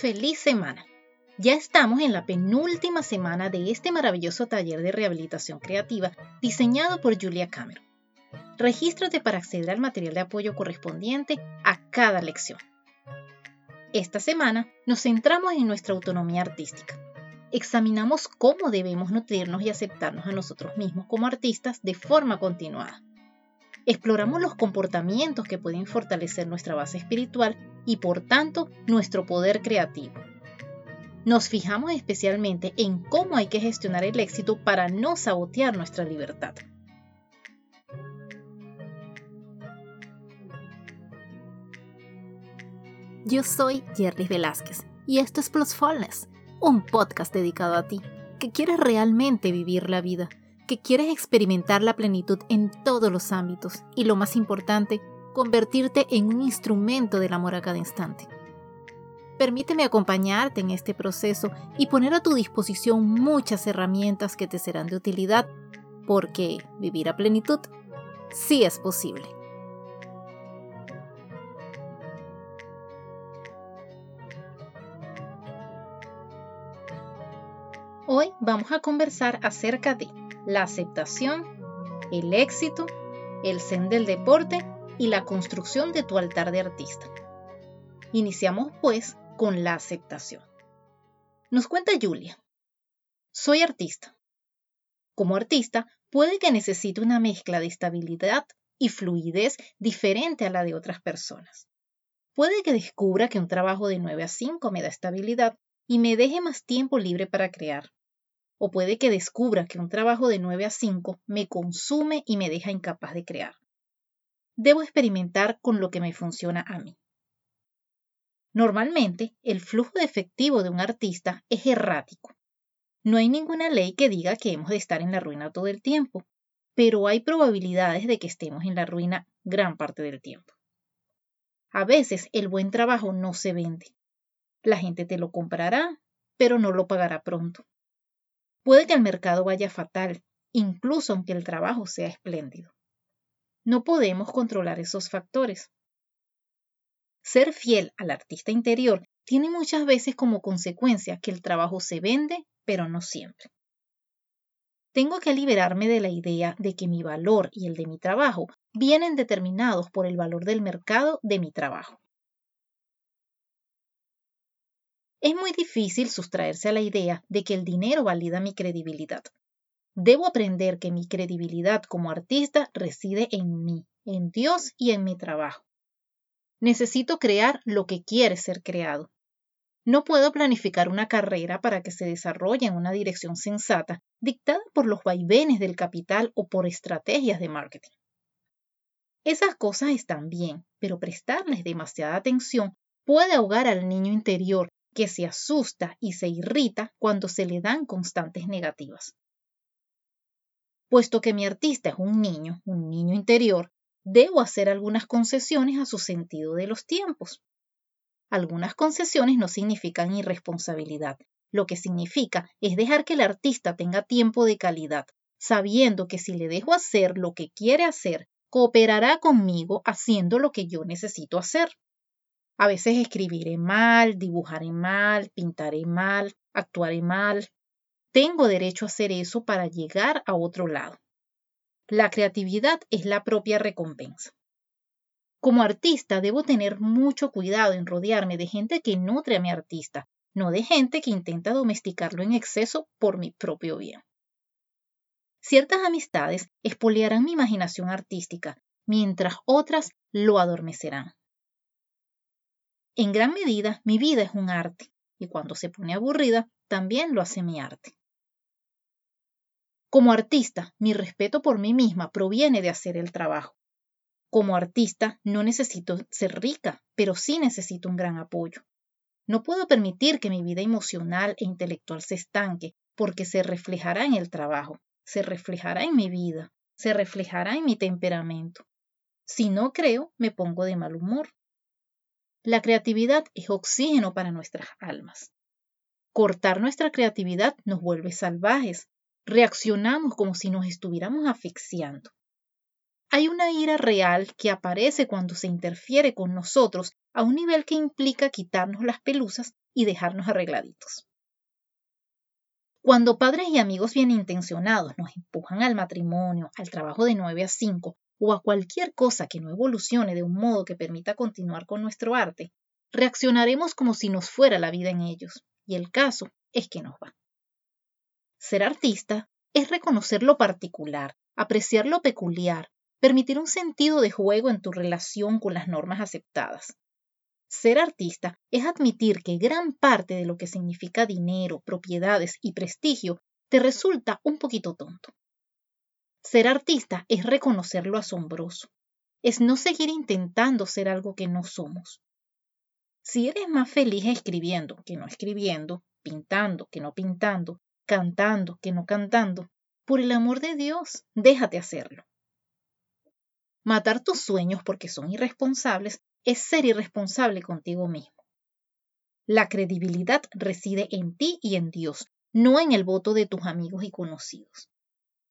Feliz semana. Ya estamos en la penúltima semana de este maravilloso taller de rehabilitación creativa diseñado por Julia Cameron. Regístrate para acceder al material de apoyo correspondiente a cada lección. Esta semana nos centramos en nuestra autonomía artística. Examinamos cómo debemos nutrirnos y aceptarnos a nosotros mismos como artistas de forma continuada. Exploramos los comportamientos que pueden fortalecer nuestra base espiritual y por tanto nuestro poder creativo. Nos fijamos especialmente en cómo hay que gestionar el éxito para no sabotear nuestra libertad. Yo soy Jerry Velázquez y esto es Plusfulness, un podcast dedicado a ti, que quieres realmente vivir la vida, que quieres experimentar la plenitud en todos los ámbitos y lo más importante, convertirte en un instrumento del amor a cada instante. Permíteme acompañarte en este proceso y poner a tu disposición muchas herramientas que te serán de utilidad, porque vivir a plenitud sí es posible. Hoy vamos a conversar acerca de la aceptación, el éxito, el zen del deporte y la construcción de tu altar de artista. Iniciamos pues con la aceptación. Nos cuenta Julia. Soy artista. Como artista, puede que necesite una mezcla de estabilidad y fluidez diferente a la de otras personas. Puede que descubra que un trabajo de 9 a 5 me da estabilidad y me deje más tiempo libre para crear o puede que descubra que un trabajo de 9 a 5 me consume y me deja incapaz de crear. Debo experimentar con lo que me funciona a mí. Normalmente, el flujo de efectivo de un artista es errático. No hay ninguna ley que diga que hemos de estar en la ruina todo el tiempo, pero hay probabilidades de que estemos en la ruina gran parte del tiempo. A veces el buen trabajo no se vende. La gente te lo comprará, pero no lo pagará pronto. Puede que el mercado vaya fatal, incluso aunque el trabajo sea espléndido. No podemos controlar esos factores. Ser fiel al artista interior tiene muchas veces como consecuencia que el trabajo se vende, pero no siempre. Tengo que liberarme de la idea de que mi valor y el de mi trabajo vienen determinados por el valor del mercado de mi trabajo. Es muy difícil sustraerse a la idea de que el dinero valida mi credibilidad. Debo aprender que mi credibilidad como artista reside en mí, en Dios y en mi trabajo. Necesito crear lo que quiere ser creado. No puedo planificar una carrera para que se desarrolle en una dirección sensata, dictada por los vaivenes del capital o por estrategias de marketing. Esas cosas están bien, pero prestarles demasiada atención puede ahogar al niño interior que se asusta y se irrita cuando se le dan constantes negativas. Puesto que mi artista es un niño, un niño interior, debo hacer algunas concesiones a su sentido de los tiempos. Algunas concesiones no significan irresponsabilidad, lo que significa es dejar que el artista tenga tiempo de calidad, sabiendo que si le dejo hacer lo que quiere hacer, cooperará conmigo haciendo lo que yo necesito hacer. A veces escribiré mal, dibujaré mal, pintaré mal, actuaré mal. Tengo derecho a hacer eso para llegar a otro lado. La creatividad es la propia recompensa. Como artista debo tener mucho cuidado en rodearme de gente que nutre a mi artista, no de gente que intenta domesticarlo en exceso por mi propio bien. Ciertas amistades espoliarán mi imaginación artística, mientras otras lo adormecerán. En gran medida, mi vida es un arte, y cuando se pone aburrida, también lo hace mi arte. Como artista, mi respeto por mí misma proviene de hacer el trabajo. Como artista, no necesito ser rica, pero sí necesito un gran apoyo. No puedo permitir que mi vida emocional e intelectual se estanque, porque se reflejará en el trabajo, se reflejará en mi vida, se reflejará en mi temperamento. Si no creo, me pongo de mal humor. La creatividad es oxígeno para nuestras almas. Cortar nuestra creatividad nos vuelve salvajes. Reaccionamos como si nos estuviéramos asfixiando. hay una ira real que aparece cuando se interfiere con nosotros a un nivel que implica quitarnos las pelusas y dejarnos arregladitos. Cuando padres y amigos bien intencionados nos empujan al matrimonio, al trabajo de 9 a 5 o a cualquier cosa que no evolucione de un modo que permita continuar con nuestro arte, reaccionaremos como si nos fuera la vida en ellos, y el caso es que nos va. Ser artista es reconocer lo particular, apreciar lo peculiar, permitir un sentido de juego en tu relación con las normas aceptadas. Ser artista es admitir que gran parte de lo que significa dinero, propiedades y prestigio te resulta un poquito tonto. Ser artista es reconocer lo asombroso, es no seguir intentando ser algo que no somos. Si eres más feliz escribiendo que no escribiendo, pintando que no pintando, cantando que no cantando, por el amor de Dios, déjate hacerlo. Matar tus sueños porque son irresponsables es ser irresponsable contigo mismo. La credibilidad reside en ti y en Dios, no en el voto de tus amigos y conocidos.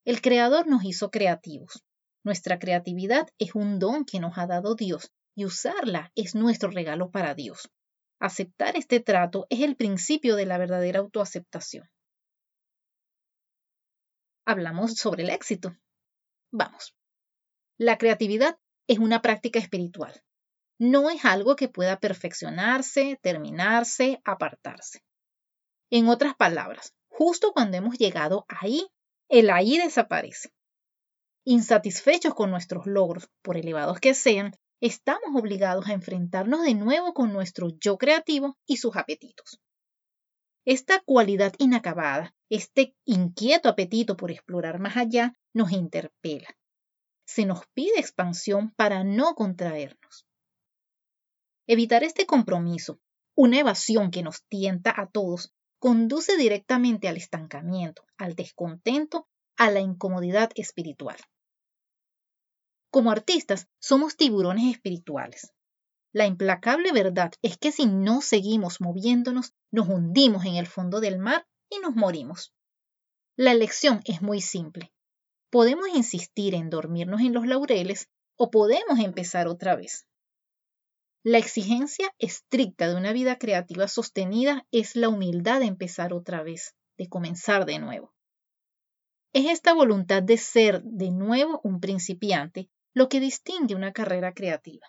El Creador nos hizo creativos. Nuestra creatividad es un don que nos ha dado Dios y usarla es nuestro regalo para Dios. Aceptar este trato es el principio de la verdadera autoaceptación. Hablamos sobre el éxito. Vamos. La creatividad es una práctica espiritual. No es algo que pueda perfeccionarse, terminarse, apartarse. En otras palabras, justo cuando hemos llegado ahí, el ahí desaparece. Insatisfechos con nuestros logros, por elevados que sean, estamos obligados a enfrentarnos de nuevo con nuestro yo creativo y sus apetitos. Esta cualidad inacabada, este inquieto apetito por explorar más allá, nos interpela se nos pide expansión para no contraernos. Evitar este compromiso, una evasión que nos tienta a todos, conduce directamente al estancamiento, al descontento, a la incomodidad espiritual. Como artistas, somos tiburones espirituales. La implacable verdad es que si no seguimos moviéndonos, nos hundimos en el fondo del mar y nos morimos. La elección es muy simple. Podemos insistir en dormirnos en los laureles o podemos empezar otra vez. La exigencia estricta de una vida creativa sostenida es la humildad de empezar otra vez, de comenzar de nuevo. Es esta voluntad de ser de nuevo un principiante lo que distingue una carrera creativa.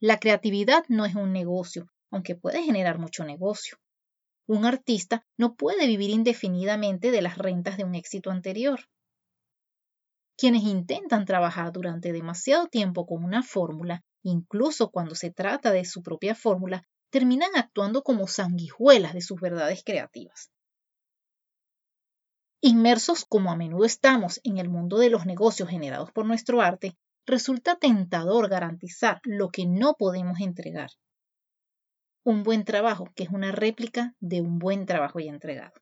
La creatividad no es un negocio, aunque puede generar mucho negocio. Un artista no puede vivir indefinidamente de las rentas de un éxito anterior. Quienes intentan trabajar durante demasiado tiempo con una fórmula, incluso cuando se trata de su propia fórmula, terminan actuando como sanguijuelas de sus verdades creativas. Inmersos como a menudo estamos en el mundo de los negocios generados por nuestro arte, resulta tentador garantizar lo que no podemos entregar. Un buen trabajo que es una réplica de un buen trabajo ya entregado.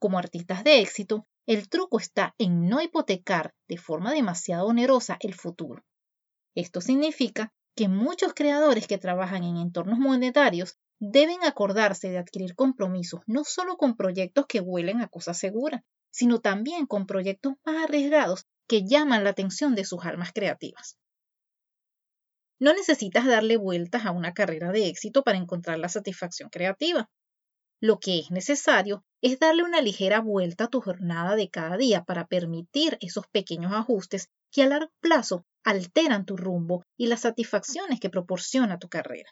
Como artistas de éxito, el truco está en no hipotecar de forma demasiado onerosa el futuro. Esto significa que muchos creadores que trabajan en entornos monetarios deben acordarse de adquirir compromisos no solo con proyectos que huelen a cosa segura, sino también con proyectos más arriesgados que llaman la atención de sus almas creativas. No necesitas darle vueltas a una carrera de éxito para encontrar la satisfacción creativa. Lo que es necesario es darle una ligera vuelta a tu jornada de cada día para permitir esos pequeños ajustes que a largo plazo alteran tu rumbo y las satisfacciones que proporciona tu carrera.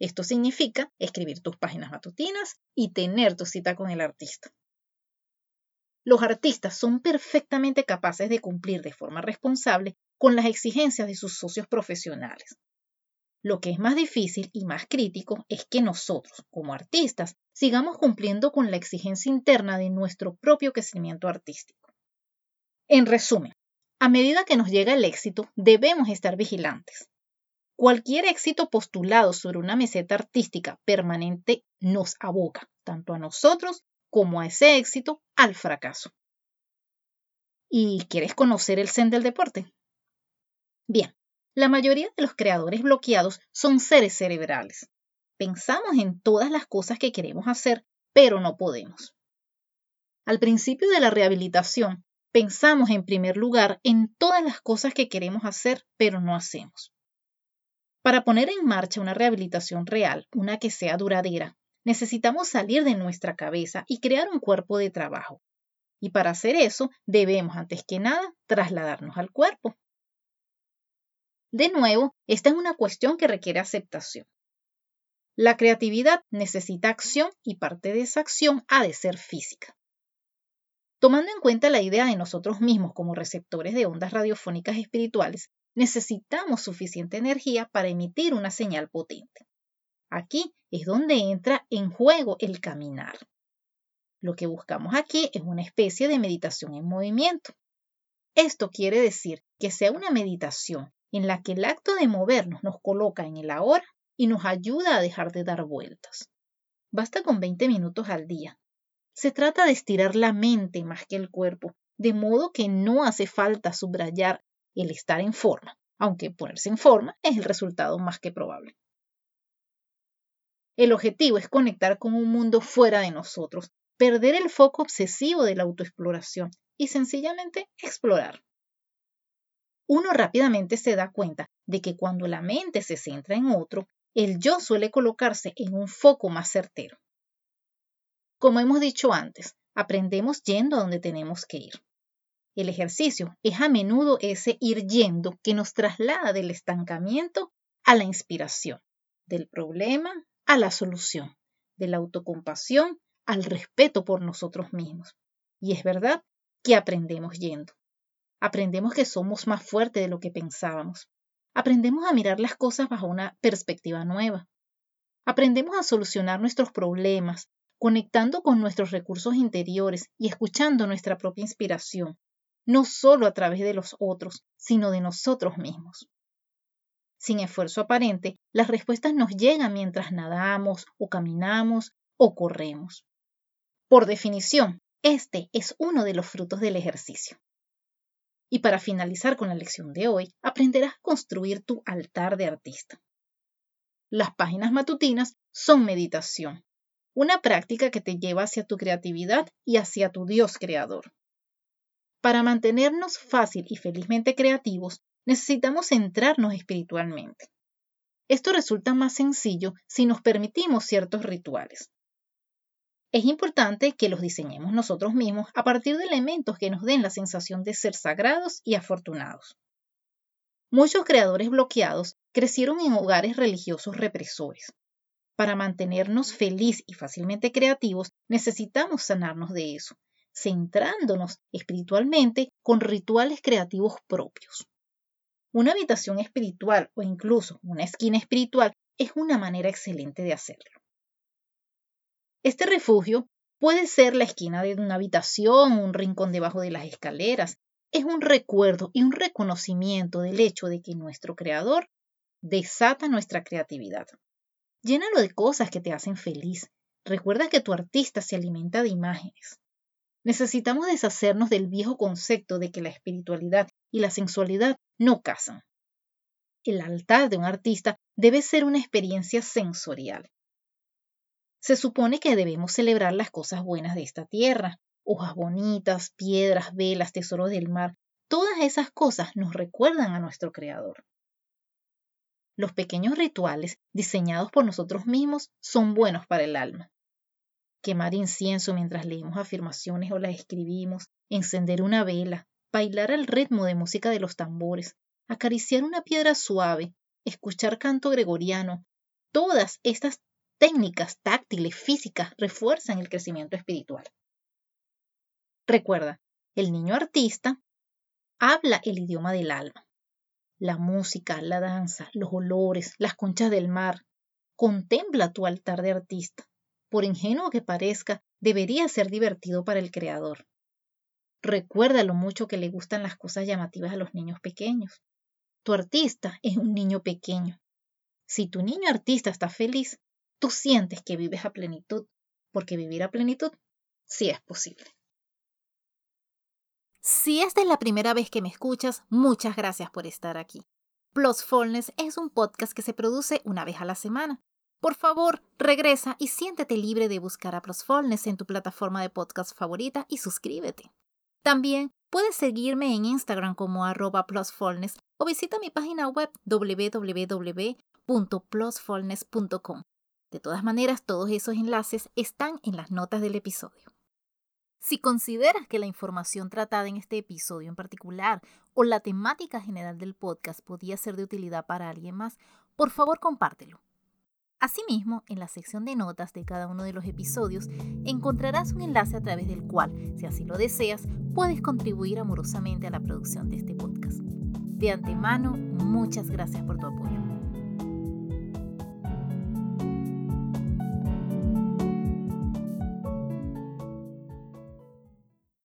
Esto significa escribir tus páginas matutinas y tener tu cita con el artista. Los artistas son perfectamente capaces de cumplir de forma responsable con las exigencias de sus socios profesionales. Lo que es más difícil y más crítico es que nosotros, como artistas, sigamos cumpliendo con la exigencia interna de nuestro propio crecimiento artístico. En resumen, a medida que nos llega el éxito, debemos estar vigilantes. Cualquier éxito postulado sobre una meseta artística permanente nos aboca, tanto a nosotros como a ese éxito, al fracaso. ¿Y quieres conocer el zen del deporte? Bien, la mayoría de los creadores bloqueados son seres cerebrales. Pensamos en todas las cosas que queremos hacer, pero no podemos. Al principio de la rehabilitación, pensamos en primer lugar en todas las cosas que queremos hacer, pero no hacemos. Para poner en marcha una rehabilitación real, una que sea duradera, necesitamos salir de nuestra cabeza y crear un cuerpo de trabajo. Y para hacer eso, debemos, antes que nada, trasladarnos al cuerpo. De nuevo, esta es una cuestión que requiere aceptación. La creatividad necesita acción y parte de esa acción ha de ser física. Tomando en cuenta la idea de nosotros mismos como receptores de ondas radiofónicas espirituales, necesitamos suficiente energía para emitir una señal potente. Aquí es donde entra en juego el caminar. Lo que buscamos aquí es una especie de meditación en movimiento. Esto quiere decir que sea una meditación en la que el acto de movernos nos coloca en el ahora y nos ayuda a dejar de dar vueltas. Basta con 20 minutos al día. Se trata de estirar la mente más que el cuerpo, de modo que no hace falta subrayar el estar en forma, aunque ponerse en forma es el resultado más que probable. El objetivo es conectar con un mundo fuera de nosotros, perder el foco obsesivo de la autoexploración y sencillamente explorar. Uno rápidamente se da cuenta de que cuando la mente se centra en otro, el yo suele colocarse en un foco más certero. Como hemos dicho antes, aprendemos yendo a donde tenemos que ir. El ejercicio es a menudo ese ir yendo que nos traslada del estancamiento a la inspiración, del problema a la solución, de la autocompasión al respeto por nosotros mismos. Y es verdad que aprendemos yendo. Aprendemos que somos más fuertes de lo que pensábamos. Aprendemos a mirar las cosas bajo una perspectiva nueva. Aprendemos a solucionar nuestros problemas, conectando con nuestros recursos interiores y escuchando nuestra propia inspiración, no solo a través de los otros, sino de nosotros mismos. Sin esfuerzo aparente, las respuestas nos llegan mientras nadamos o caminamos o corremos. Por definición, este es uno de los frutos del ejercicio. Y para finalizar con la lección de hoy, aprenderás a construir tu altar de artista. Las páginas matutinas son meditación, una práctica que te lleva hacia tu creatividad y hacia tu Dios creador. Para mantenernos fácil y felizmente creativos, necesitamos centrarnos espiritualmente. Esto resulta más sencillo si nos permitimos ciertos rituales. Es importante que los diseñemos nosotros mismos a partir de elementos que nos den la sensación de ser sagrados y afortunados. Muchos creadores bloqueados crecieron en hogares religiosos represores. Para mantenernos felices y fácilmente creativos necesitamos sanarnos de eso centrándonos espiritualmente con rituales creativos propios. Una habitación espiritual o incluso una esquina espiritual es una manera excelente de hacerlo. Este refugio puede ser la esquina de una habitación, un rincón debajo de las escaleras. Es un recuerdo y un reconocimiento del hecho de que nuestro creador desata nuestra creatividad. Llénalo de cosas que te hacen feliz. Recuerda que tu artista se alimenta de imágenes. Necesitamos deshacernos del viejo concepto de que la espiritualidad y la sensualidad no casan. El altar de un artista debe ser una experiencia sensorial. Se supone que debemos celebrar las cosas buenas de esta tierra, hojas bonitas, piedras, velas, tesoros del mar, todas esas cosas nos recuerdan a nuestro Creador. Los pequeños rituales diseñados por nosotros mismos son buenos para el alma quemar incienso mientras leemos afirmaciones o las escribimos, encender una vela, bailar al ritmo de música de los tambores, acariciar una piedra suave, escuchar canto gregoriano. Todas estas técnicas táctiles, físicas, refuerzan el crecimiento espiritual. Recuerda, el niño artista habla el idioma del alma. La música, la danza, los olores, las conchas del mar. Contempla tu altar de artista por ingenuo que parezca, debería ser divertido para el creador. Recuerda lo mucho que le gustan las cosas llamativas a los niños pequeños. Tu artista es un niño pequeño. Si tu niño artista está feliz, tú sientes que vives a plenitud, porque vivir a plenitud sí es posible. Si esta es la primera vez que me escuchas, muchas gracias por estar aquí. Plusfulness es un podcast que se produce una vez a la semana. Por favor, regresa y siéntete libre de buscar a Plusfulness en tu plataforma de podcast favorita y suscríbete. También Puedes seguirme en Instagram como arroba plusfulness o visita mi página web www.plusfulness.com. De todas maneras, todos esos enlaces están en las notas del episodio. Si consideras que la información tratada en este episodio en particular o la temática general del podcast podía ser de utilidad para alguien más, por favor compártelo. Asimismo, en la sección de notas de cada uno de los episodios encontrarás un enlace a través del cual, si así lo deseas, puedes contribuir amorosamente a la producción de este podcast. De antemano, muchas gracias por tu apoyo.